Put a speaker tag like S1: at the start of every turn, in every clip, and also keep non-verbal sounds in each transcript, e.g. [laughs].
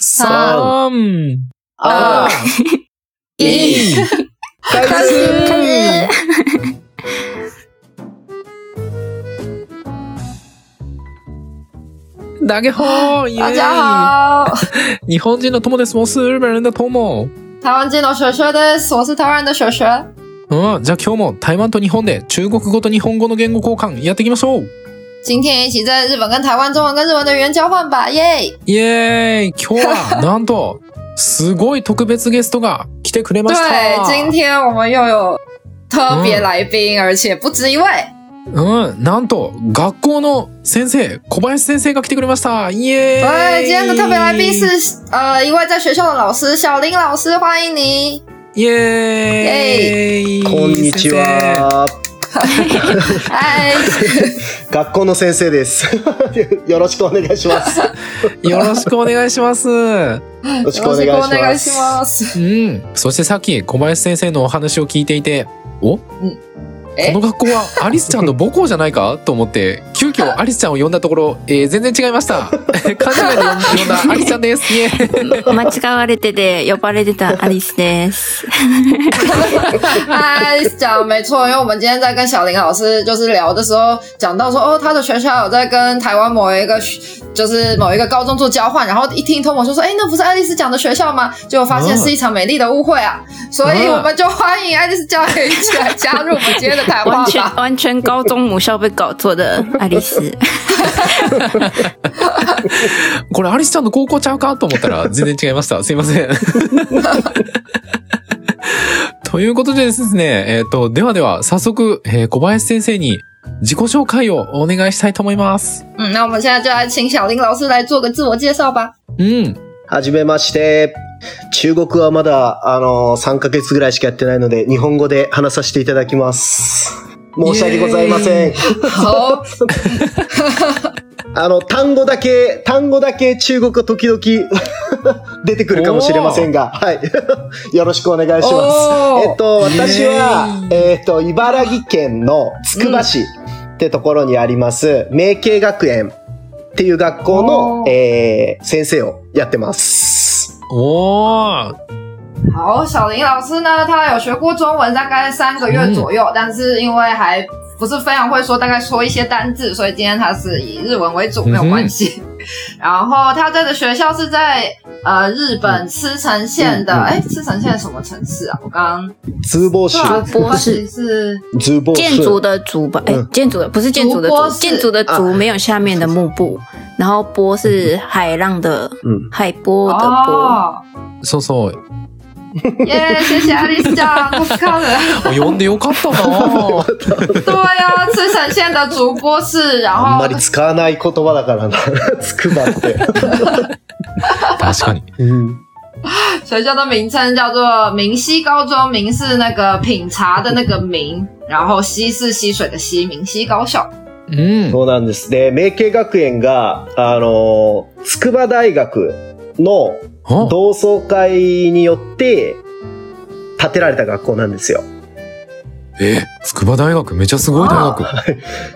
S1: 三、
S2: 二、
S1: 一，
S2: 开
S3: 开
S2: 始。
S3: 始。
S1: 大家好，
S2: 大家。好，
S1: 日本人の友です。我是日本人的友。
S2: 台湾人の雪雪です。我是台湾人的雪雪。
S1: うん、じゃあ今日も台湾と日本で中国語と日本語の言語交換やっていきましょう。
S2: 今天一起在日本跟台湾中文跟日文的语言交换吧，耶！
S1: イエーイ今日はなんと、すごい特別ゲストが来てくれました。
S2: 对，今天我们又有特别来宾，而且不止一位。
S1: うん、なんと、学校の先生、小林先生が来てくれました。イエーイ
S2: 对，今天的特别来宾是呃一位在学校的老师小林老师，欢迎你。
S1: イエーイ
S4: こんにち。は。
S2: 嗨，
S4: 学校の先生です。[laughs] よろしくお願いします。よ [laughs]
S1: よろしくお願いします。
S2: よろしくお願いし
S4: ます。
S2: ます。
S1: ん。そしてさっき小林先生のお話を聞いていて、お？
S2: え？
S1: この学校はアリスちゃんの母校じゃないか？と思って、急遽アリスちゃんを呼んだところ、えー全然違いました。勘違いで呼んだアリスちゃんです。
S3: 間違われてて呼ばれてたアリスです。[laughs]
S2: 嗨，讲没错，因为我们今天在跟小林老师就是聊的时候，讲到说哦，他的学校有在跟台湾某一个学就是某一个高中做交换，然后一听托我就说，哎，那不是爱丽丝讲的学校吗？结果发现是一场美丽的误会啊，所以我们就欢迎爱丽丝教练一起来加入我们今天的谈话
S3: 完全
S2: 吧。
S3: 完全高中母校被搞错的 [laughs] 爱丽丝。[laughs]
S1: これアリスちゃんの高校ちゃうかと思ったら全然違いました。[laughs] すいません。[laughs] ということでですね、えっ、と、ではでは早速、えー小林先生に自己紹介をお願いしたいと思います。
S2: 嗯，那我们现在就来请小林老师来做个自我介绍吧。
S1: うん。
S4: はじめまして。中国はまだ、あの、3ヶ月ぐらいしかやってないので、日本語で話させていただきます。申し訳ございません。
S2: 好，
S4: あの、単語だけ、単語だけ中国語時々 [laughs] 出てくるかもしれませんが、はい。[laughs] よろしくお願いします。えっと、私はえっと、茨城県のつくば市ってところにあります、明慶学園っていう学校のえー、先生をやってます。
S1: おー。
S2: 好，小林老师呢，他有学过中文，大概三个月左右，但是因为还不是非常会说，大概说一些单字，所以今天他是以日文为主，没有关系。[laughs] 然后他在的学校是在呃日本茨城县的，
S4: 嗯嗯
S2: 哎、茨城县什么城市啊？我刚刚
S4: 図報市。
S2: 对啊，是是
S4: 図報
S3: 建筑
S4: 市。
S3: 的竹吧？哎、
S4: 嗯
S3: 建筑的不是建筑的竹，
S2: 竹波是
S3: 建筑的竹没有下面的幕布，然后波是海浪的
S4: 嗯
S3: 海波的波。
S2: 哦，
S1: そうそう。
S2: 耶，谢谢爱丽丝酱，不看了。
S1: 呼んでよかったな
S2: 对呀、茨城县的竹波市，然后
S4: あんまり使わない言葉だからな。[laughs] つくばって。
S1: 確かに。
S4: うん
S2: 学校的名称叫做明溪高中，明是那个品茶的那个明，然后溪是溪水的溪，明溪高校。
S1: うん。
S4: そうなんです。で、明慶学園が、あの、筑波大学の
S1: あ
S4: 同窓会によって建てられた学校なんですよ。
S1: え、筑波大学？めちゃすごい大学。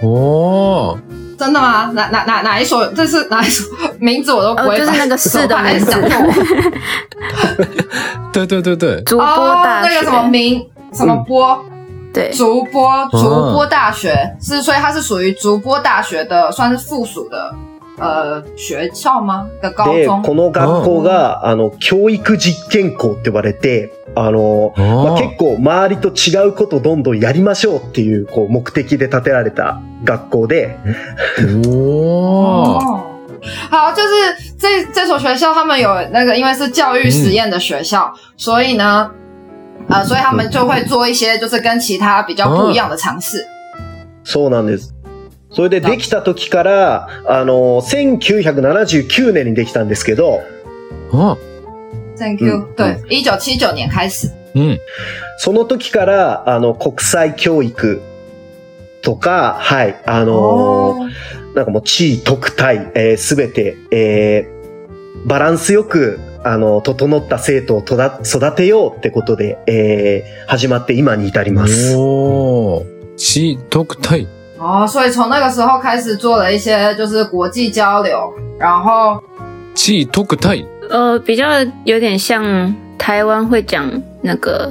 S1: おー。
S2: 真的吗？哪哪哪哪一所？这是哪一所？[laughs] 名字我都不
S3: 哦，
S2: 会把。
S3: 就是那个市的名字。
S1: 对对对对。
S3: 竹波
S2: 哦，
S3: 大学。
S2: 那个什么明什么波？
S3: 对，
S2: 竹波竹波大学是，所以它是属于竹波大学的，算是附属的呃学校吗？的高
S4: で、
S2: 中。
S4: この学校が、あの、教育実験校って呼ばれて、あの、まあ、結構周りと違うことどんどんやりましょうっていう、こう、目的で建てられた学校で、
S2: 哦，好，就是这这所学校，他们有那个，因为是教育实验的学校，所以呢，呃，所以他们就会做一些就是跟其他比较不一样的尝试。
S4: そうなんです。それでできた時から、あの、1979年にできたんですけど、
S1: あ
S2: Thank you、
S4: 嗯
S2: 对，一九七九年开始。
S1: うん。
S4: その時から、あの、国際教育とか、はい、あの、
S2: 哦，
S4: なんかもう地位特待、えすべて、えーバランスよく、あの、整った生徒をとだ育てようってことで、えー始まって今に至ります。
S1: おー。地特待。
S2: 哦，所以从那个时候开始做了一些就是国际交流，然后。
S1: 地特待。
S3: 呃，比较有点像台湾会讲那个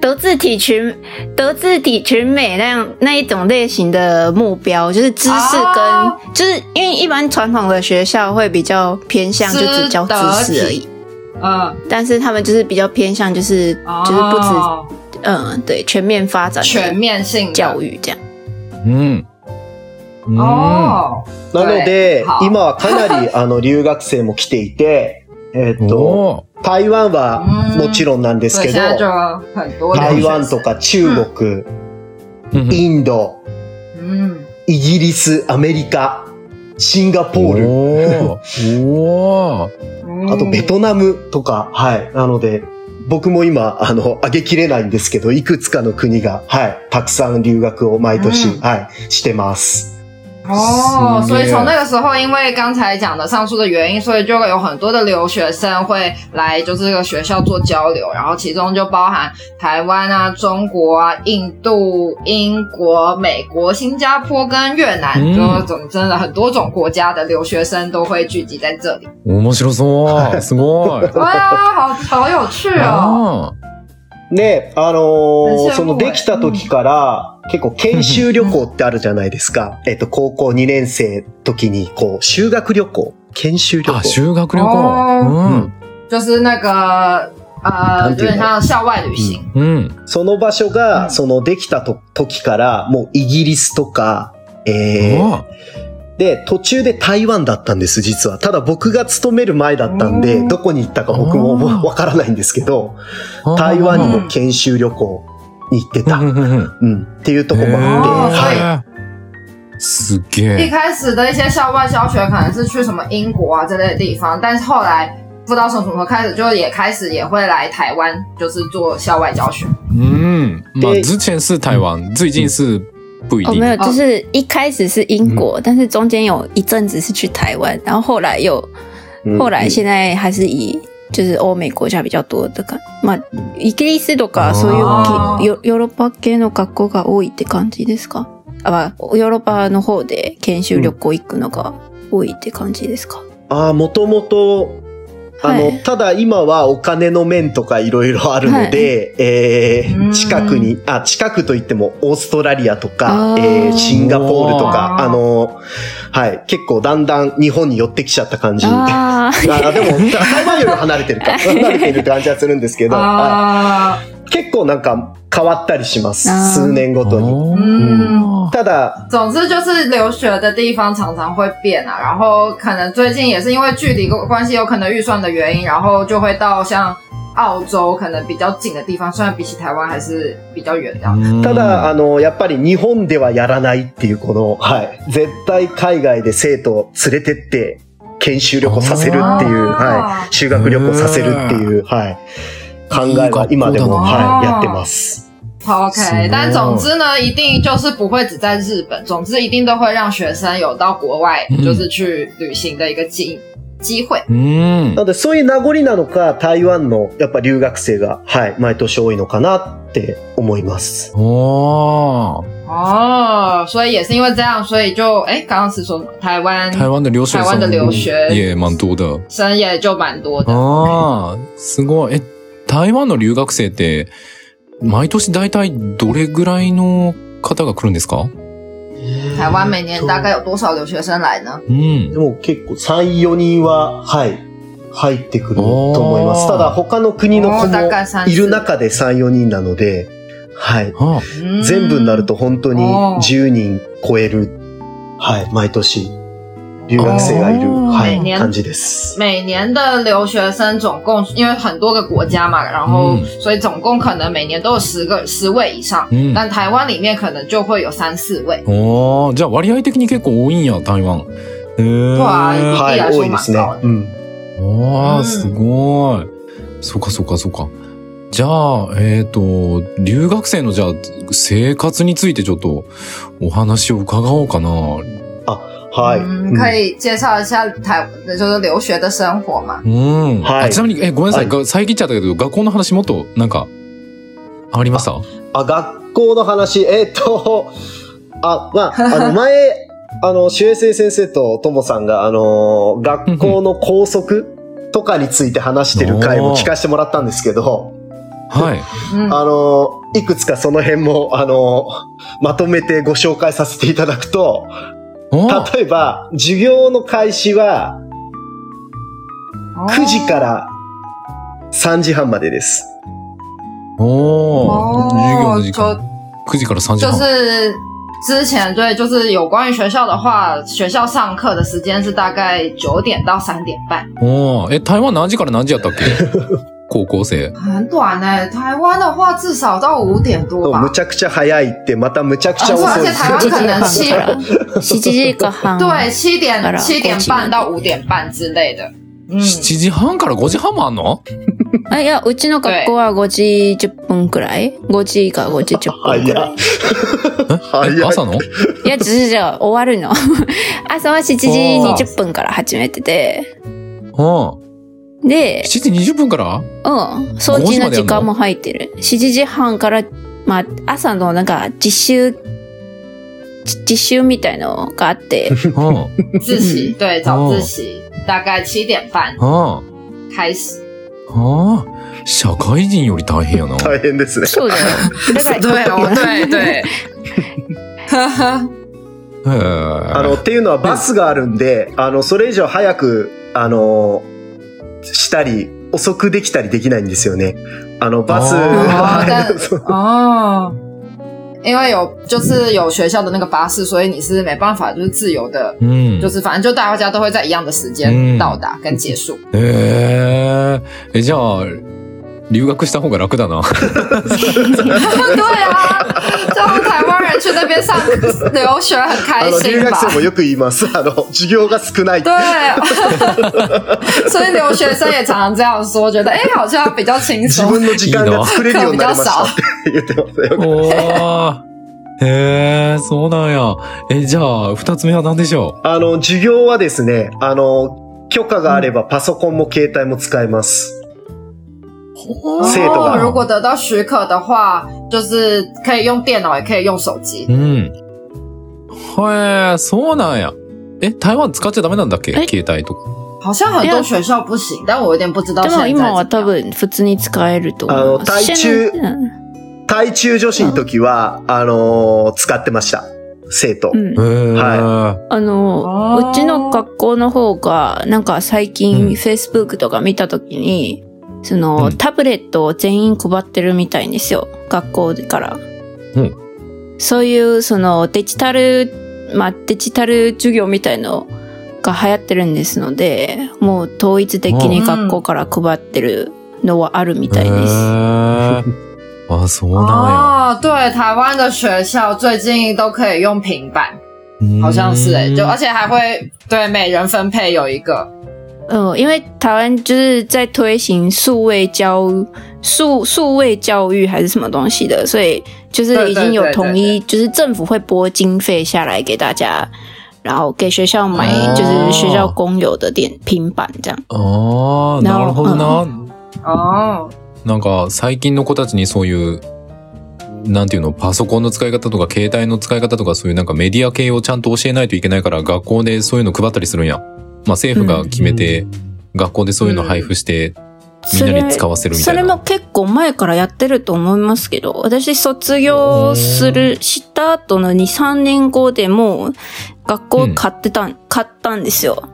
S3: 德智体群德智体群美那样那一种类型的目标，就是知识跟、
S2: 哦
S3: 就是因为一般传统的学校会比较偏向就只教知识而已，
S2: 嗯，
S3: 但是他们就是比较偏向就是、就是不止
S2: 哦。
S3: 嗯对全面发展
S2: 全面性
S3: 教育这样。
S1: うん。うん。
S2: 哦，
S4: なので
S2: 好、
S4: 今はかなりあの留学生も来ていて、えっと、
S1: お
S4: 台湾はもちろんなんですけど台
S2: 学
S4: 湾とか中国、インド、
S2: 嗯，
S4: イギリス、アメリカ、シンガポール、[laughs] あとベトナムとか、はい。なので、僕も今、あの、上げきれないんですけど、いくつかの国が、はい、たくさん留学を毎年、
S2: うん
S4: はい、してます。
S2: 哦，
S1: 是
S2: 所以从那个时候，因为刚才讲的上述的原因，所以就有很多的留学生会来就是这个学校做交流，然后其中就包含台湾啊、中国啊、印度、英国、美国、新加坡跟越南，
S1: 嗯
S2: 就总真的很多种国家的留学生都会聚集在这里。
S1: 面白そう。すごい。[laughs]
S2: 哇，好好有趣哦！
S1: あ
S4: で、あのー
S2: めっちゃ
S4: そのできた時から、 結構研修旅行ってあるじゃないですか。えっと、高校2年生時に、こう、修学旅行、研修旅行。
S1: 修学旅
S2: 哦
S1: 行。うん。
S2: 就是那个呃，有
S4: なんていうの？
S2: 点像校外旅行。
S1: うん。
S4: その場所
S2: う
S4: が、
S2: ん
S4: そのできたと時から、もうイギリスとか、えー、
S1: あ
S4: で、途中で台湾だったんです、実は。ただ僕が勤める前だったんで、
S2: うん
S4: どこに行ったか僕もわからないんですけど、
S1: あ
S4: 台湾にも研修旅行に行ってた。
S1: うん。
S4: っていうとこも
S2: へ
S4: あって、
S2: ー
S4: はい。
S1: すげ
S2: 一
S1: え。
S2: 开始的一些校外教学可能是去什么英国啊这类的地方，但是后来不知道从什么时候开始，就也开始也会来台湾，就是做校外教学。
S1: 嗯，嘛，
S4: で
S1: 之前是台湾，最近是不一
S3: 哦，
S1: 定
S3: 没。有，就是一开始是英国，但是中间有一阵子是去台湾，然后后来又
S4: うん
S3: 后来现在还是以就是欧美国家比较多的感，まあイギリスとかそういうヨヨーロッパ系の学校が多いって感じですか？あ、まあヨーロッパの方で研修旅行行くのが多いって感じですか？
S4: ああ、もともと、あの、
S3: はい。
S4: ただ今はお金の面とかいろいろあるので、えー
S2: うん。
S4: 近くに、あ、近くといってもオーストラリアとかえーシンガポールとか、
S2: あ
S4: の、はい、結構だんだん日本に寄ってきちゃった感じ。あ
S3: あ [laughs] あ、
S4: でも、台湾より離れてるか。離れているって感じはするんですけど、は
S2: 啊，
S4: い結構なんか変わったりします数年ごとに。
S1: 哦
S4: ただ、
S2: 总之就是留学的地方常常会变啊，然后可能最近也是因为距离关系，有可能预算的原因，然后就会到像澳洲可能比较近的地方，虽然比起台湾还是比较远这样。
S1: 嗯
S4: ただ、あの、やっぱり日本ではやらないっていう、この、はい。絶対海外で生徒を連れてって、研修旅行させるっていう、はい。修学旅行させるっていう、はい。考えは今でも、はい、やってます。
S2: 好 OK，
S1: 是
S2: 但总之呢，一定就是不会只在日本，总之一定都会让学生有到国外，
S1: 嗯
S2: 就是去旅行的一个机机会。
S1: うん
S4: な。ので、そういう名残なのか、台湾の、やっぱ留学生が、はい、毎年多いのかなって思います。
S1: 哦，
S2: 哦，所以也是因为这样，所以就哎，刚刚是说什么台湾
S1: 台湾的留学
S2: 台湾的
S1: 生
S2: 留学
S1: 也蛮多的。
S2: 生也就蛮多的。
S1: ああ、すごい。え、台湾の留学生って、毎年大体どれぐらいの方が来るんですか？
S2: 台湾每年大概有多少留学生来呢？
S1: うん。
S4: で。も結構3、4人は、はい、入ってくると思います。ただ、他の国の子も
S2: 概3
S4: いる中で3、4人なので、はい。全部になると本当に
S2: おー。
S4: 10人超える、はい、毎年、留学生がいる、はい、感じです。
S2: 每年的留学生总共因为很多个国家嘛，然后、
S1: 嗯
S2: 所以总共可能每年都有十个十位以上，
S1: うん。
S2: 但台湾里面可能就会有三四位。
S1: おーじゃあ割合的に結構多いんや、台湾。
S2: 对啊
S4: はい、多いですね
S2: そう。
S4: うん。
S1: すごい。そっかそっかそっか。じゃあ、えっ、と、留学生のじゃあ、生活についてちょっとお話を伺おうかな。
S4: はい。
S2: 嗯，
S4: うん
S2: 可以介绍一下台就是留学的生活嘛？
S1: うん。
S4: はい
S1: あちなみに、え、ごめんなさい。遮っちゃったけど、学校の話もっと、なんか、ありました？
S4: あ、学校の話、えっ、と、[laughs] あ、まあ、あの、[laughs] 前、あの、周平生先生とともさんが、あの、学校の校則とかについて話してる回も [laughs] 聞かせてもらったんですけど、
S1: はい。
S2: 嗯，
S4: あの、いくつかその辺も、あの、まとめてご紹介させていただくと、
S1: お
S4: 例えば、授業の開始は9時から3時半までです。
S1: おー授業の時
S2: 就
S1: 間。9時から3時
S2: 就
S1: 半。
S2: 是之前对，就是有关于学校的话，学校上课的时间是大概九点到三点半，
S1: おーえ、台湾何時から何時やったっけ？[laughs] 高校生。
S2: 很短呢、台湾的话至少到五点多吧
S4: む。ちゃくちゃ早いって、またむちゃくちゃ遅い
S2: 而且台湾 [laughs] 可能七
S3: から7時間半。[laughs]
S2: 对七点
S3: 啊
S2: 七点半到五点半之类的。嗯
S1: ，7時半から5時半もあんの？[laughs]
S3: あ、いや、うちの学校は5時10分くらい ?5 時か5時10分くらい。
S1: え？
S4: 早い
S1: 朝の？
S3: いや、じゃじゃ終わるの。朝は7時20分から始めてて。
S1: うん。
S3: で、
S1: 7時20分から？
S3: うん。掃除の時間も入ってる。7時半から、まあ、朝のなんか実習、じ実習みたいのがあって、
S1: うん。
S2: 自习对早
S1: 哦
S2: 自习大概七点半
S1: あ
S2: 开始。
S1: あ。ああ。社会人より大変やな。
S4: 大変ですね。
S3: そうだよ。だから、[laughs]
S2: 对哦，对对。呵呵，
S1: へえ。
S4: あの、っていうのはバスがあるんで、あの、それ以上早く、あの、したり、遅くできたりできないんですよね。あの、バス、
S1: あ
S2: ー
S4: はい [laughs] そう
S2: 哦，因为有就是有学校的那个巴士，所以你是没办法就是自由的，
S1: うん。
S2: 就是反正就大家都会在一样的时间
S1: 嗯
S2: 到达跟结束。
S1: へえ。え、じゃあ、留学した方が楽だな。[laughs]
S2: 对啊，这样台湾人去那边上 [laughs] 留学很
S4: あ
S2: 开心吧
S4: 学？生もよく言います。あの、授業が少ない。[laughs]
S2: 对，[laughs] 所以留学生也常常这样说，觉得哎、好像比较轻
S4: 自
S2: 松。
S4: 分の時間が作れるようになりましたって言ってますよ。
S1: へえ、そうなんや。え、じゃあ、二つ目は何でしょ
S4: あの、授業はですね、あの、許可があればパソコンも携帯も使えます。生徒が
S2: 哦如果得到许可的话，就是可以用电脑，也可以用手机
S1: う。うん。へえ、そうなんや。え、台湾使っちゃダメなんだっけ？
S3: え？
S1: 携帯とか。
S2: 好像很多学校不行，但我有点不知道
S3: で
S2: 现在
S3: も今は多分普通に使えると思います。
S4: あの台中
S3: うん
S4: 対中女子の時は、あの、使ってました。生徒。
S3: うん。
S4: は
S3: あの、
S2: あー
S3: うちの学校の方が、なんか最
S1: うん
S3: 近 Facebook とか見たときに、その、
S1: うん
S3: タブレットを全員配ってるみたいんですよ。学校から。
S1: うん
S3: そういう、そのデジタル、まあデジタル授業みたいのが流行ってるんですので、もう統一的に学校から配ってるのはあるみたいです。
S1: へえ。あ、そうなん
S2: 哦，对，台湾的学校最近都可以用平板，
S1: や。
S2: 好像是哎、
S1: うん
S2: 就而且还会对每人分配有一个。
S3: 嗯，因为台湾就是在推行数位教数数位教育还是什么东西的，所以就是已经有统一，就是政府会拨经费下来给大家，然后给学校买
S1: 哦
S3: 就是学校公有的电平板这样。
S1: ああ、
S3: な
S1: なるほどな。
S2: 哦，
S1: なんか最近の子たちにそういう、なんていうの、パソコンの使い方とか携帯の使い方とかそういうなんかメディア系をちゃんと教えないといけないから学校でそういうの配ったりするんや。まあ政府が決めて、学校でそういうの配布して、みんなに使わせるみたいな。
S3: それも結構前からやってると思いますけど、私卒業する、した後の2、3年後でもう学校買ってたん、買ったんですよ。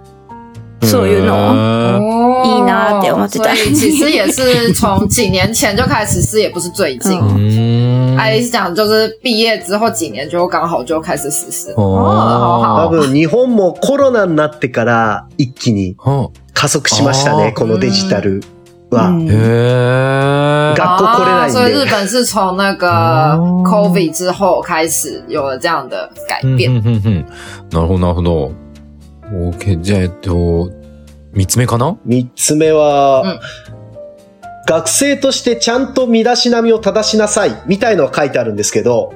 S3: そういうのいいなって思ってた
S2: 所以其实也是 [laughs] 从几年前就开始实施，也不是最近。
S3: 嗯
S1: うーん。
S2: 爱丽丝讲就是毕业之后几年就刚好就开始实施。
S1: 哦
S2: 哦，好好。
S4: 多分日本もコロナになってから一気に
S1: は
S4: 加速しましたねこのデジタルは。
S3: うん
S1: あへえ。
S4: 学校来れないんで
S2: 啊所以日本是从那个
S1: 哦
S2: COVID 之后开始有了这样的改
S1: うん
S2: 变。
S1: なるほど、なるほど。OK。じゃあ、えっと、三つ目かな？
S4: 三つ目は、
S2: うん
S4: 学生としてちゃんと身だしなみを正しなさい、みたいのは書いてあるんですけど、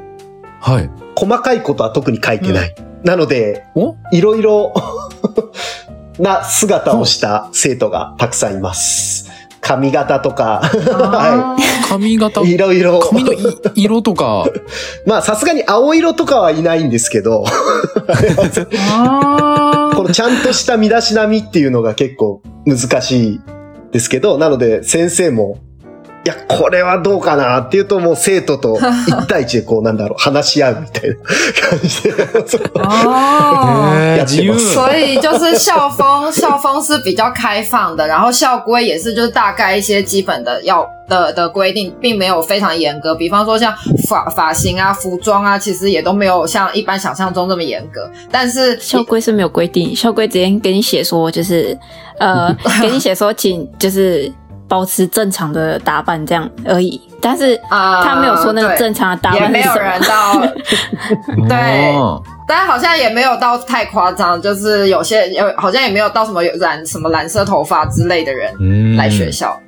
S1: はい。
S4: 細かいことは特に書いてない。なので、
S1: お？
S4: いろいろ [laughs] な姿をした生徒がたくさんいます。髪型とか、は
S1: 髪型。
S4: い。いろいろ。
S1: 髪のい [laughs] 色とか、
S4: まあさすがに青色とかはいないんですけど、
S2: 哦
S4: このちゃんとした身だしなみっていうのが結構難しいですけど、なので先生も、いや、これはどうかなっていうともう生徒と [laughs] 一対一でこうなんだろう、話し合うみたいな感じで。
S2: 哦。所以就是校风，校风是比较开放的，然后校规也是就是大概一些基本的要的的规定，并没有非常严格。比方说像发发型啊、服装啊，其实也都没有像一般想象中这么严格。但是
S3: 校规是没有规定，校规直接给你写说，就是呃，[laughs] 给你写说，请就是保持正常的打扮这样而已。但是
S2: 啊
S3: 他没有说那个
S2: 对。
S3: 正常的打
S2: 也没有
S3: 扮是什么。
S2: 人到，[laughs] 对。
S1: 哦。
S2: 但好像也没有到太夸张，就是有些有好像也没有到什么有染什么蓝色头发之类的人
S1: うん
S2: 来学校。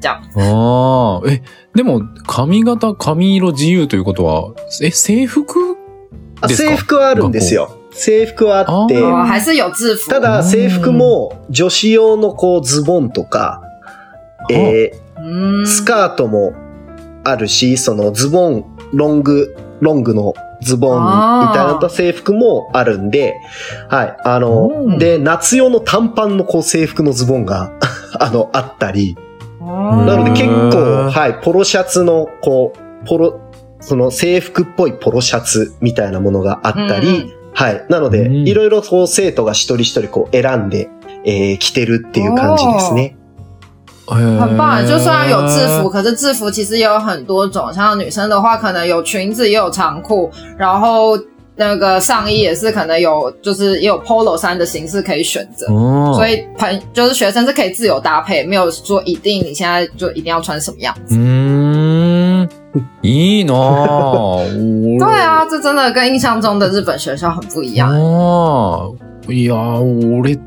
S2: 这样。
S1: ああ、え、でも、髪型、髪色自由ということは、え、制服？
S4: あ
S1: ですか？
S4: 制服はあるんですよ。制服はあって、
S2: 哦，还是有制服。
S4: ただ制服も女子用のこうズボンとか、え
S2: 嗯
S4: ー、スカートもあるし、そのズボン、ロング、ロングのズボンみたいな制服もあるんで、はい。あ
S1: う
S4: の、
S1: ん
S4: で、夏用の短パンのこう制服のズボンが、[laughs] あの、あったり、
S2: 哦
S4: なので結構、はい、ポロシャツの、こう、ポロ、その制服っぽいポロシャツみたいなものがあったり、
S2: うん
S4: はい。なので、
S1: うん
S4: いろいろこう生徒が一人一人こう選んで、えー、着てるっていう感じですね。
S2: 很
S1: 很
S2: 棒，就虽然有制服，可是制服其实也有很多种。像女生的话，可能有裙子，也有长裤，然后那个上衣也是可能有，就是也有 polo 衫的形式可以选择。
S1: 哦
S2: 所以朋就是学生是可以自由搭配，没有说一定你现在就一定要穿什么样子。
S1: うーん。いいなぁ。
S2: 对啊，这真的跟印象中的日本学校很不一样。
S1: ああ。いやー、俺、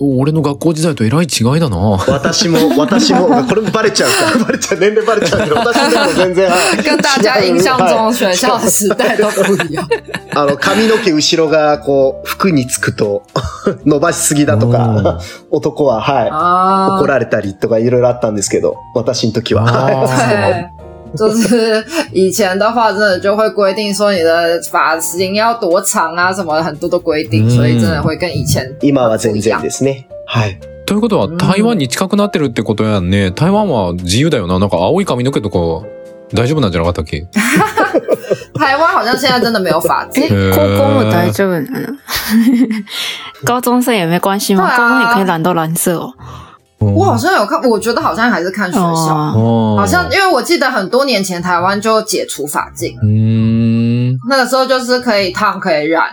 S1: 俺の学校時代とえらい違いだな。
S4: 私も、私も、[laughs] これもバレちゃう。から、バレちゃう、年齢バレちゃうけど、[laughs] 私でも全然、はい。
S2: 跟大家印象中学校的时代都不一样。
S4: あの、髪の毛後ろが、こう、服につくと、[laughs] 伸ばしすぎだとか、男は、はい、
S2: 啊
S4: 怒，られたりとかいろいろあったんですけど、私の時は。[laughs]
S2: 就是以前的话，真的就会规定说你的发型要多长啊，什么很多的规定，
S1: 嗯
S2: 所以真的会跟以前
S4: 今は全然ですね。はい。
S1: ということは、台湾に近くなってるってことやんね。台湾は自由だよな。なんか青い髪の毛とか大丈夫なんじゃなかったっけ？[laughs]
S2: 台湾好像现在真的没有发禁。
S3: 哎，[laughs] 高中我大丈夫なの？高中生也没关系吗？高中也可以染到蓝色哦。
S2: 我好像有看，我觉得好像还是看学校，
S3: 哦，
S1: 哦
S2: 好像因为我记得很多年前台湾就解除发禁，
S1: うーん。
S2: 那个时候就是可以烫可以染，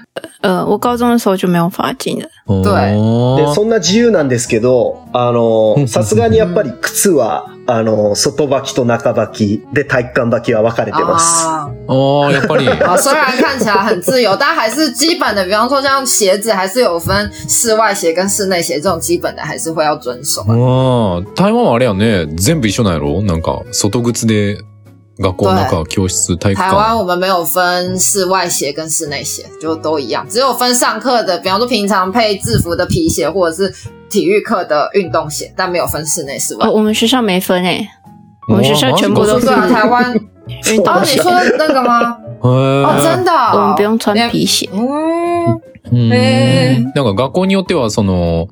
S3: 呃，我高中的时候就没有发禁了。
S4: で、
S1: で
S4: そんな自由なんですけど、あの、さすがにやっぱり靴は、あの、外履きと中履きで体育館履きは分かれてます。
S2: 啊。
S1: ああ、やっぱり。
S2: 啊，虽然看起来很自由，但还是基本的，比方说像鞋子，还是有分室外鞋跟室内鞋这种基本的，还是会要遵守。
S1: ああ、台湾はあれやね、全部一緒なんやろなんか、外靴で、学校の中、教室、体育
S2: 台湾
S1: 館。
S2: 我们没有分室外鞋跟室内鞋，就都一样，只有分上课的，比方说平常配制服的皮鞋或者是体育课的运动鞋，但没有分室内室外
S3: 哦，。我们学校没分诶，我们学校全部都是
S2: 我说对啊，台湾 哦，
S3: 运动鞋，
S2: 你说那个吗？[laughs]
S1: へ
S2: 哦，
S1: ー
S2: 真的哦，
S3: 我们不用穿皮鞋。
S2: 嗯，
S1: うんなんか学校によっては、その、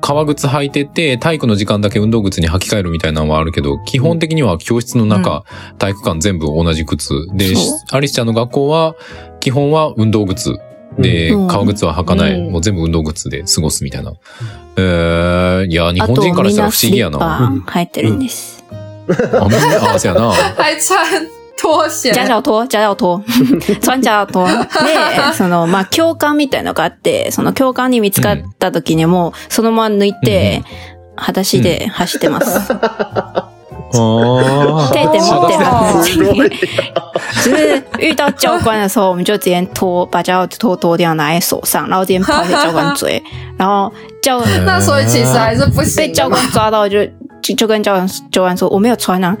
S1: 革靴履いてて、体育の時間だけ運動靴に履き替えるみたいなのはあるけど、基本的には教室の中、体育館全部同じ靴。で
S3: そう、
S1: アリスちゃんの学校は、基本は運動靴。で、
S3: うん
S1: 革靴は履かない。
S2: うん
S1: もう全部運動靴で過ごすみたいな。えー、いや、日
S3: あ
S1: 本人
S3: と
S1: からしたら不
S3: みんなスリッ
S1: 思議やな。
S3: パ入ってるんです。
S1: あ、みんな、あ、そうやな。
S2: 还穿拖鞋，
S3: 夹脚拖、夹脚拖、[laughs] 穿夹脚拖。で、[laughs] その、まあ、教官みたいのがあって、その教官に見つかった時にも、そのまま抜いて、裸足で走ってます。
S1: あ
S3: 对对
S2: 哦
S3: 对就是遇到教官的时候，我们就直接脱，把夹脚拖脱掉，拿在手上，然后直接跑给教官追，然后教
S1: ー
S2: 那所以其实还是不行。
S3: 被教官抓到就就就跟教官教官说我没有穿啊，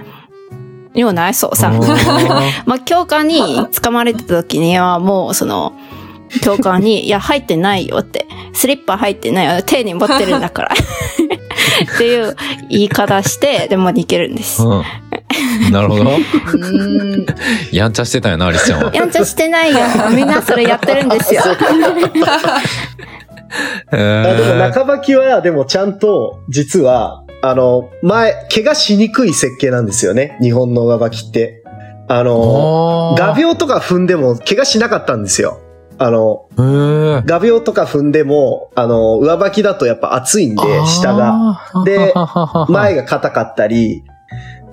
S3: 因为我拿在手上。
S1: あ [laughs]
S3: まあ教官に掴まれてた時にはもうその [laughs] 教官にいや入ってないよってスリッパ入ってないよ手に持ってるんだから [laughs] っていう言い方してでも逃げるんです。
S1: ーうんなるほど。
S2: 嗯，
S1: やんちゃしてたんやな、アリスちゃんは。
S3: やんちゃしてないよ。みんなそれやってるんですよ。
S1: え
S4: あでも
S1: ー
S4: 中履きは、でもちゃんと、実は、あの、前、怪我しにくい設計なんですよね。日本の上履きって。あの、画鋲とか踏んでも怪我しなかったんですよ。あの、画鋲とか踏んでも、あの、上履きだとやっぱ熱いんで、下が。で
S1: は [laughs]
S4: 前が硬かったり、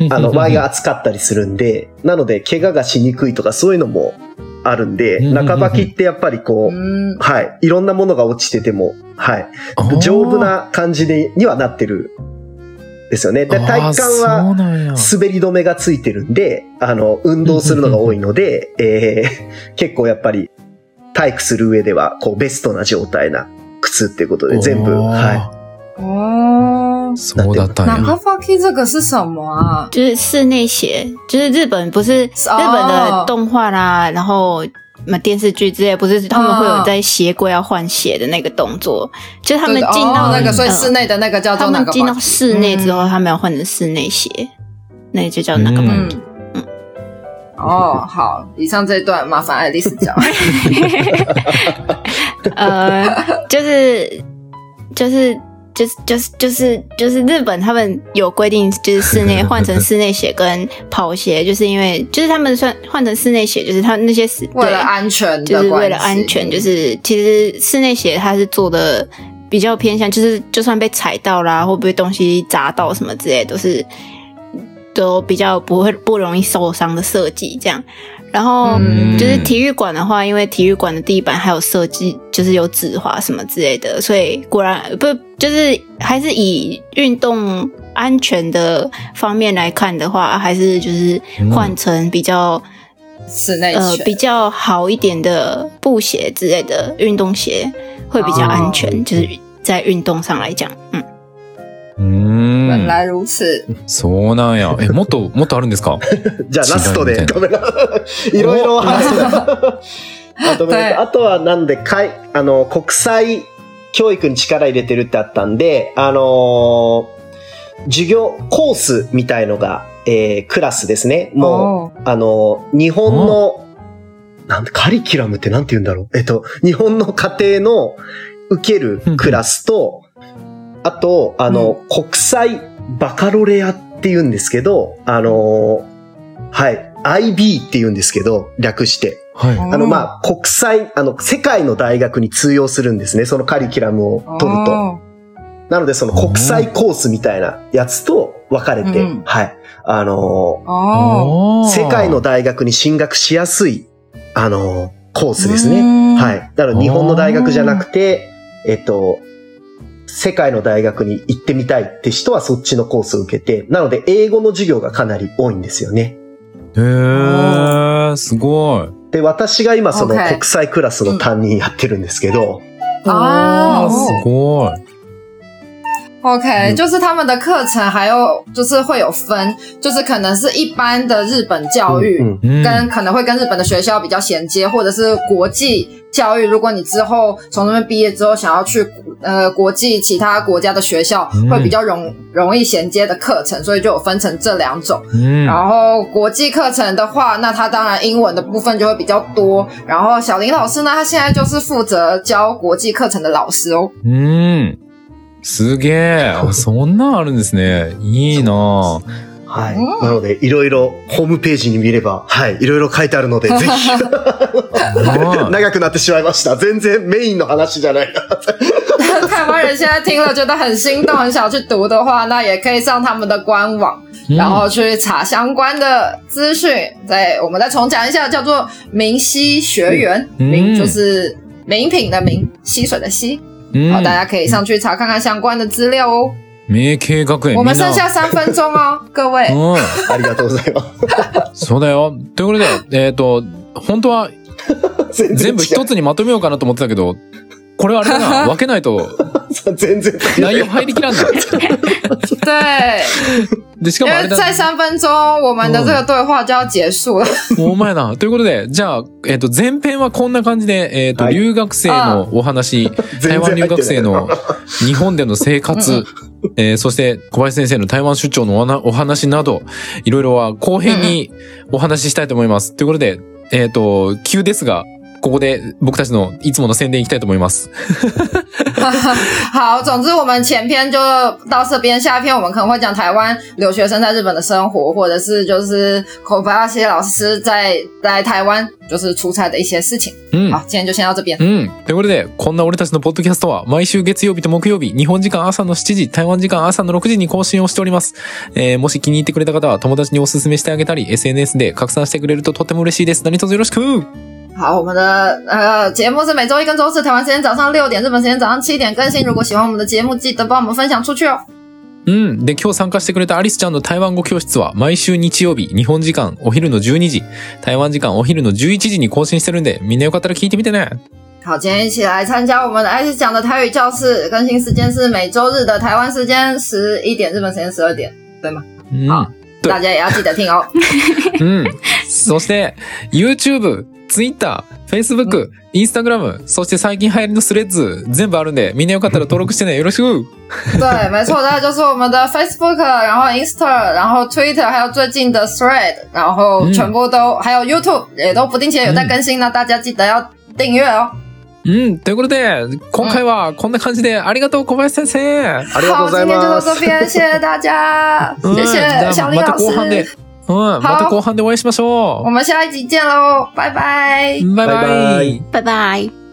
S4: あの、前が厚かったりするんで、なので、怪我がしにくいとかそういうのもあるんで、中履きってやっぱりこう、
S2: 嗯，
S4: はい。いろんなものが落ちてても、はい。丈夫な感じで、にはなってる。ですよね。で、体幹は
S1: は
S4: 滑り止めがついてるんで、あの、運動するのが多いので、えー、結構やっぱり、体育する上では、こう、ベストな状態な靴っていうことで、全部、は
S2: 哦，
S1: そうだったんや。
S2: f u k y 这个是什么啊？
S3: 就是室内鞋，就是日本不是日
S2: 哦
S3: 本的动画啦，然后嘛电视剧之类，不是他们会有在鞋柜要换鞋的那个动作，就是他们
S2: 对
S3: 进到
S2: 哦那个，所以
S3: 嗯
S2: 室内的那个叫
S3: 他
S2: 做哪个
S3: 们进到室内之后，他们要换成室内鞋，那个就叫那个
S1: 嗯
S2: 嗯，哦，好，以上这一段麻烦爱丽丝讲。[laughs]
S3: 呃，就是就是。就是就是就是就是日本他们有规定，就是室内 [laughs] 换成室内鞋跟跑鞋，就是因为就是他们算换成室内鞋，就是他们那些是
S2: 为了安全
S3: 就是为了安全，就是其实室内鞋它是做的比较偏向，就是就算被踩到啦，会不会东西砸到什么之类，都是都比较不会不容易受伤的设计这样。然后
S2: 嗯。
S3: 就是体育馆的话，因为体育馆的地板还有设计，就是有纸滑什么之类的，所以果然不就是还是以运动安全的方面来看的话，还是就是换成比较。
S2: 室内
S3: 呃比较好一点的布鞋之类的运动鞋会比较安全，
S2: 哦
S3: 就是在运动上来讲，嗯，
S1: うーん。
S2: 原来如此。
S1: そうなんや。え、もっと、[laughs] もっとあるんですか？
S4: い。じゃあ、ラストで、ごめんな。いろいろ話す。[laughs] まとめる
S2: はい
S4: とあとはなんで、かい、あの、国際教育に力入れてるってあったんで、あのー授業、コースみたいのが、えー、クラスですね。もう、
S2: 哦，
S4: あの、日本の、なんカリキュラムってなんて言うんだろう。えっと、日本の家庭の受けるクラスと、あと、あの、国際バカロレアって言うんですけど、あの、はい、IB って言うんですけど、略して。
S1: はい。
S4: あの、まあ、国際、あの、世界の大学に通用するんですね。そのカリキュラムを取ると。
S2: 哦
S4: なので、その国際コースみたいなやつと分かれて、
S2: うん
S4: はい。あの
S1: ー
S4: 世界の大学に進学しやすい、あの、コースですね。
S2: ね
S4: はい。だから日本の大学じゃなくて、えっと、世界の大学に行ってみたいって人はそっちのコースを受けて、なので英語の授業がかなり多いんですよね。
S1: へー、すごい。
S4: で、私が今その国際クラスの担任やってるんですけど、
S2: 啊
S1: すごい。
S2: OK，、
S4: 嗯
S2: 就是他们的课程还有就是会有分，就是可能是一般的日本教育，
S4: うん
S1: うん
S2: 跟可能会跟日本的学校比较衔接，或者是国际教育。如果你之后从那边毕业之后想要去呃国际其他国家的学校，
S1: 嗯
S2: 会比较容容易衔接的课程，所以就有分成这两种。
S1: うん。
S2: 然后国际课程的话，那它当然英文的部分就会比较多。然后小林老师呢，他现在就是负责教国际课程的老师哦。
S1: うん。 すげえ。あそんなんあるんですね。いいなぁ
S4: はい。
S2: うん
S4: なので、いろいろホームページに見れば、はい、いろいろ書いてあるので、[laughs] ぜひ。
S1: はい
S4: 長くなってしまいました。全然メインの話じゃないな。
S2: 台湾人现在听了觉得很心动，很想去读的话，那也可以上他们的官网，然后去查相关的资讯。再我们再重讲一下，叫做明溪学园，
S1: 嗯
S2: 名就是名品的名，溪水的溪。
S1: うん
S2: 好，大家可以上去查看看相关的资料哦。
S1: 明慶学園。
S2: 我们剩下三分钟哦，[laughs] 各位。
S1: うん。
S4: ありがとうございます。[laughs]
S1: そうだよ。ということで、えっ、と、本当は [laughs]
S4: 全
S1: 部一つにまとめようかなと思ってたけど、これはあれだな。分けないと
S4: 全然
S1: 内容入りきらんな。
S2: 对，[laughs]
S1: で、しか
S2: 因
S1: もあれだ。
S2: 为在三分钟，我们的这个对话就要结束了。
S1: お前な。ということで、じゃあ、えっ、と、前編はこんな感じで、えっ、と、
S4: はい
S1: 留学生のお話、台湾留学生の日本での生活、えーそして小林先生の台湾出張のお話など、いろいろは後編にお話ししたいと思います。ということで、えっ、と、急ですが、ここで僕たちのいつもの宣伝いきたいと思います。[laughs]
S2: 好，总之我们前篇就到这边，下一篇我们可能会讲台湾留学生在日本的生活，或者是就是口巴拉西老师在来台湾就是出差的一些事情。
S1: うん。
S2: 好，今天就先到这边。
S1: うん。ということで、こんな俺たちのポッドキャストは毎週月曜日と木曜日、日本時間朝の7時、台湾時間朝の6時に更新をしております。えー、もし気に入ってくれた方は友達にお勧めしてあげたり、SNS で拡散してくれるととっても嬉しいです。何卒よろしく
S2: 好，我们的呃节目是每周一跟周四台湾时间早上六点，日本时间早上七点更新。如果喜欢我们的节目，记得帮我们分享出去哦。
S1: うん。で、今日参加してくれたアリスちゃんの台湾語教室は毎週日曜日、日本時間お昼の12時、台湾時間お昼の11時に更新してるんで、みんなよかったら聞いてみてね。
S2: 好，今天一起来参加我们的爱思讲的台语教室，更新时间是每周日的台湾时间十一点，日本时间十二点，对吗？
S1: うん。对
S2: 大家也要记得听哦。[laughs]
S1: うん。[laughs] [laughs] そして、YouTube、Twitter、Facebook、Instagram、そして最近流行りのスレッズ、全部あるんで、みんなよかったら登録してね。よろしく [laughs]
S2: 对，没错，那就是我们的 Facebook，然后 Insta，然后 Twitter，还有最近的 Thread，然后全部都、还有 YouTube 也都不定期地有在更新，那大家记得要订阅哦。
S1: うん。ということで、今回はこんな感じで、ありがとう、小林先生。
S2: 好，
S4: ありがとうござい
S2: 今天就到
S4: ます
S2: 这。边，谢谢大家，[laughs]
S1: うん
S2: 谢谢小林老师，
S1: 後半で、うん。また後半でお会いしましょ
S2: 我们下一集见喽，拜拜。
S1: う。バイバ
S4: バイバ
S1: イ
S4: イ。
S3: 拜拜。